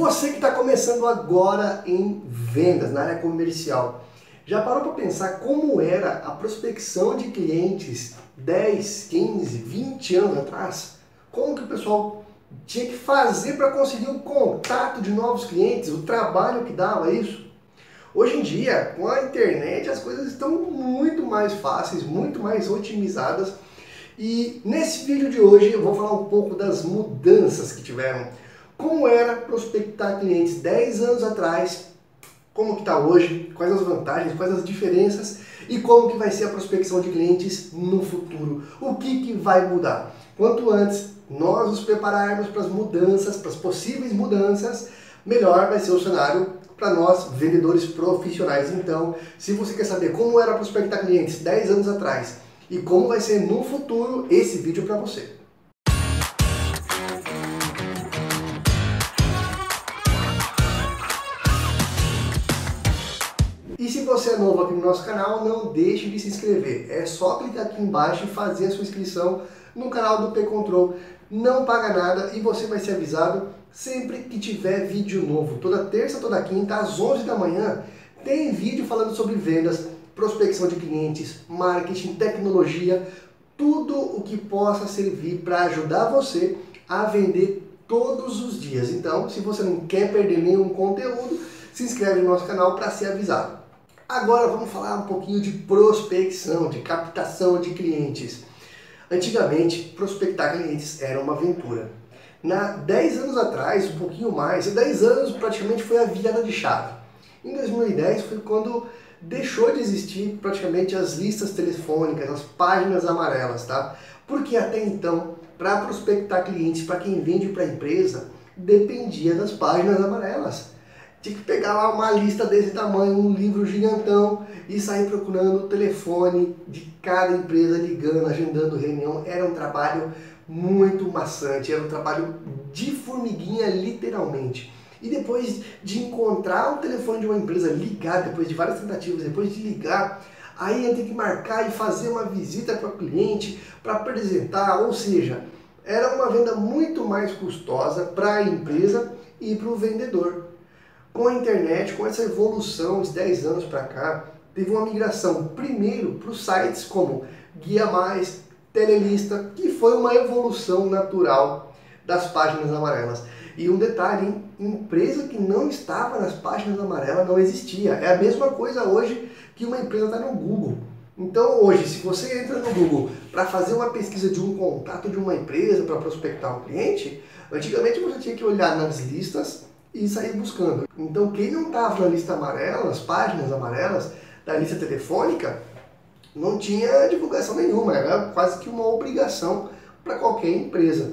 Você que está começando agora em vendas, na área comercial, já parou para pensar como era a prospecção de clientes 10, 15, 20 anos atrás? Como que o pessoal tinha que fazer para conseguir o contato de novos clientes, o trabalho que dava isso? Hoje em dia, com a internet, as coisas estão muito mais fáceis, muito mais otimizadas. E nesse vídeo de hoje eu vou falar um pouco das mudanças que tiveram como era prospectar clientes 10 anos atrás, como que está hoje, quais as vantagens, quais as diferenças e como que vai ser a prospecção de clientes no futuro. O que, que vai mudar? Quanto antes nós nos prepararmos para as mudanças, para as possíveis mudanças, melhor vai ser o cenário para nós, vendedores profissionais. Então, se você quer saber como era prospectar clientes 10 anos atrás e como vai ser no futuro, esse vídeo é para você. Novo aqui no nosso canal, não deixe de se inscrever. É só clicar aqui embaixo e fazer a sua inscrição no canal do P-Control. Não paga nada e você vai ser avisado sempre que tiver vídeo novo. Toda terça, toda quinta, às 11 da manhã, tem vídeo falando sobre vendas, prospecção de clientes, marketing, tecnologia, tudo o que possa servir para ajudar você a vender todos os dias. Então, se você não quer perder nenhum conteúdo, se inscreve no nosso canal para ser avisado. Agora vamos falar um pouquinho de prospecção, de captação de clientes. Antigamente, prospectar clientes era uma aventura. Na 10 anos atrás, um pouquinho mais, 10 anos praticamente foi a virada de chave. Em 2010 foi quando deixou de existir praticamente as listas telefônicas, as páginas amarelas, tá? Porque até então, para prospectar clientes, para quem vende para a empresa, dependia das páginas amarelas. Tinha que pegar lá uma lista desse tamanho, um livro gigantão e sair procurando o telefone de cada empresa, ligando, agendando reunião. Era um trabalho muito maçante, era um trabalho de formiguinha, literalmente. E depois de encontrar o telefone de uma empresa, ligar, depois de várias tentativas, depois de ligar, aí ia ter que marcar e fazer uma visita para o cliente para apresentar, ou seja, era uma venda muito mais custosa para a empresa e para o vendedor. Com a internet, com essa evolução de 10 anos para cá, teve uma migração primeiro para os sites como Guia Mais, Telelista, que foi uma evolução natural das páginas amarelas. E um detalhe, hein? empresa que não estava nas páginas amarelas não existia. É a mesma coisa hoje que uma empresa está no Google. Então hoje, se você entra no Google para fazer uma pesquisa de um contato de uma empresa para prospectar um cliente, antigamente você tinha que olhar nas listas e sair buscando. Então, quem não estava na lista amarela, as páginas amarelas da lista telefônica, não tinha divulgação nenhuma, era quase que uma obrigação para qualquer empresa.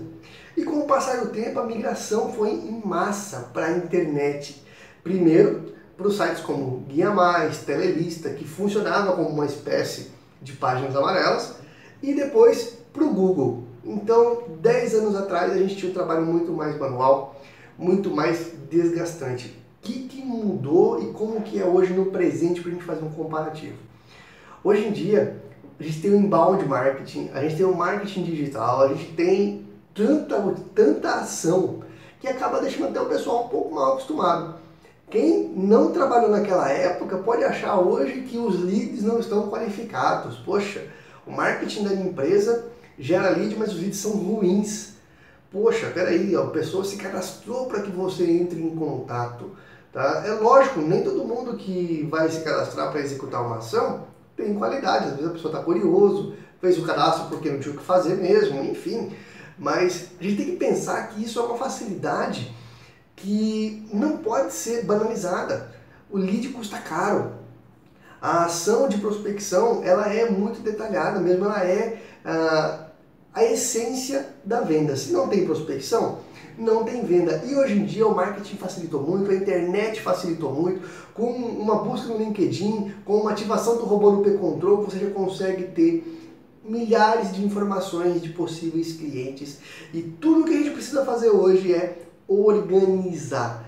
E com o passar do tempo, a migração foi em massa para a internet. Primeiro, para os sites como Guia Mais, Telelista, que funcionava como uma espécie de páginas amarelas, e depois para o Google. Então, 10 anos atrás, a gente tinha um trabalho muito mais manual, muito mais desgastante. O que, que mudou e como que é hoje no presente para a gente fazer um comparativo? Hoje em dia, a gente tem o inbound marketing, a gente tem o marketing digital, a gente tem tanta, tanta ação que acaba deixando até o pessoal um pouco mal acostumado. Quem não trabalhou naquela época pode achar hoje que os leads não estão qualificados. Poxa, o marketing da minha empresa gera lead, mas os leads são ruins. Poxa, peraí, a pessoa se cadastrou para que você entre em contato. Tá? É lógico, nem todo mundo que vai se cadastrar para executar uma ação tem qualidade. Às vezes a pessoa está curioso, fez o cadastro porque não tinha o que fazer mesmo, enfim. Mas a gente tem que pensar que isso é uma facilidade que não pode ser banalizada. O lead custa caro. A ação de prospecção ela é muito detalhada, mesmo ela é ah, a essência da venda. Se não tem prospecção, não tem venda. E hoje em dia o marketing facilitou muito, a internet facilitou muito. Com uma busca no LinkedIn, com uma ativação do robô no P-Control, você já consegue ter milhares de informações de possíveis clientes. E tudo que a gente precisa fazer hoje é organizar,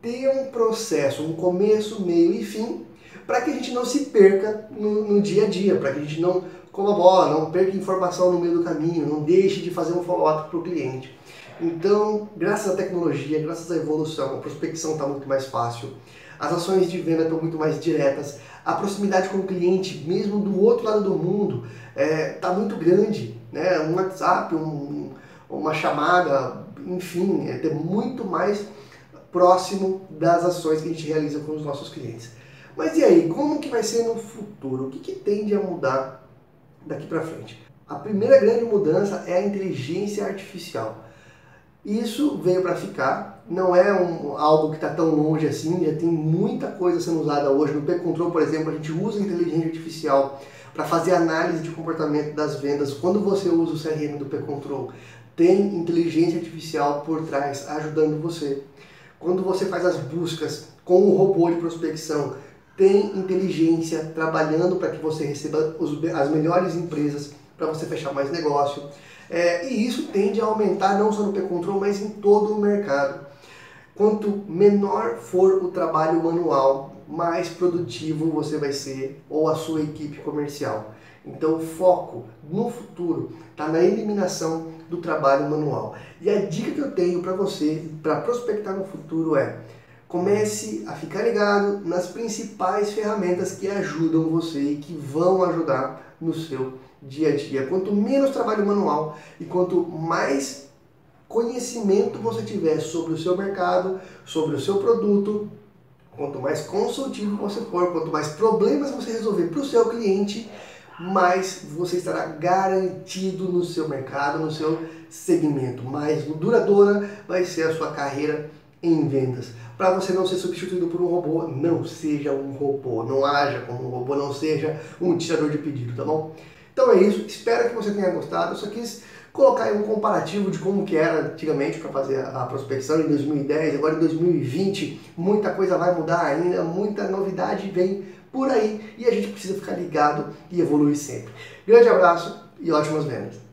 ter um processo, um começo, meio e fim, para que a gente não se perca no, no dia a dia, para que a gente não colabore, não perca informação no meio do caminho, não deixe de fazer um follow-up para o cliente. Então, graças à tecnologia, graças à evolução, a prospecção está muito mais fácil, as ações de venda estão muito mais diretas, a proximidade com o cliente, mesmo do outro lado do mundo, está é, tá muito grande. Né? Um WhatsApp, um, uma chamada, enfim, é muito mais próximo das ações que a gente realiza com os nossos clientes. Mas e aí, como que vai ser no futuro? O que, que tende a mudar daqui para frente? A primeira grande mudança é a inteligência artificial. Isso veio para ficar, não é um, algo que está tão longe assim, já tem muita coisa sendo usada hoje. No P-Control, por exemplo, a gente usa inteligência artificial para fazer análise de comportamento das vendas. Quando você usa o CRM do P-Control, tem inteligência artificial por trás ajudando você. Quando você faz as buscas com o robô de prospecção, tem inteligência trabalhando para que você receba os, as melhores empresas para você fechar mais negócio. É, e isso tende a aumentar não só no P-Control, mas em todo o mercado. Quanto menor for o trabalho manual, mais produtivo você vai ser ou a sua equipe comercial. Então o foco no futuro está na eliminação do trabalho manual. E a dica que eu tenho para você, para prospectar no futuro é comece a ficar ligado nas principais ferramentas que ajudam você e que vão ajudar no seu dia a dia. Quanto menos trabalho manual e quanto mais conhecimento você tiver sobre o seu mercado, sobre o seu produto, quanto mais consultivo você for, quanto mais problemas você resolver para o seu cliente, mais você estará garantido no seu mercado, no seu segmento. Mais duradoura vai ser a sua carreira em vendas. Para você não ser substituído por um robô, não seja um robô, não haja como um robô, não seja um tirador de pedido, tá bom? Então é isso, espero que você tenha gostado. Eu só quis colocar aí um comparativo de como que era antigamente para fazer a prospecção em 2010, agora em 2020, muita coisa vai mudar ainda, muita novidade vem por aí e a gente precisa ficar ligado e evoluir sempre. Grande abraço e ótimas vendas!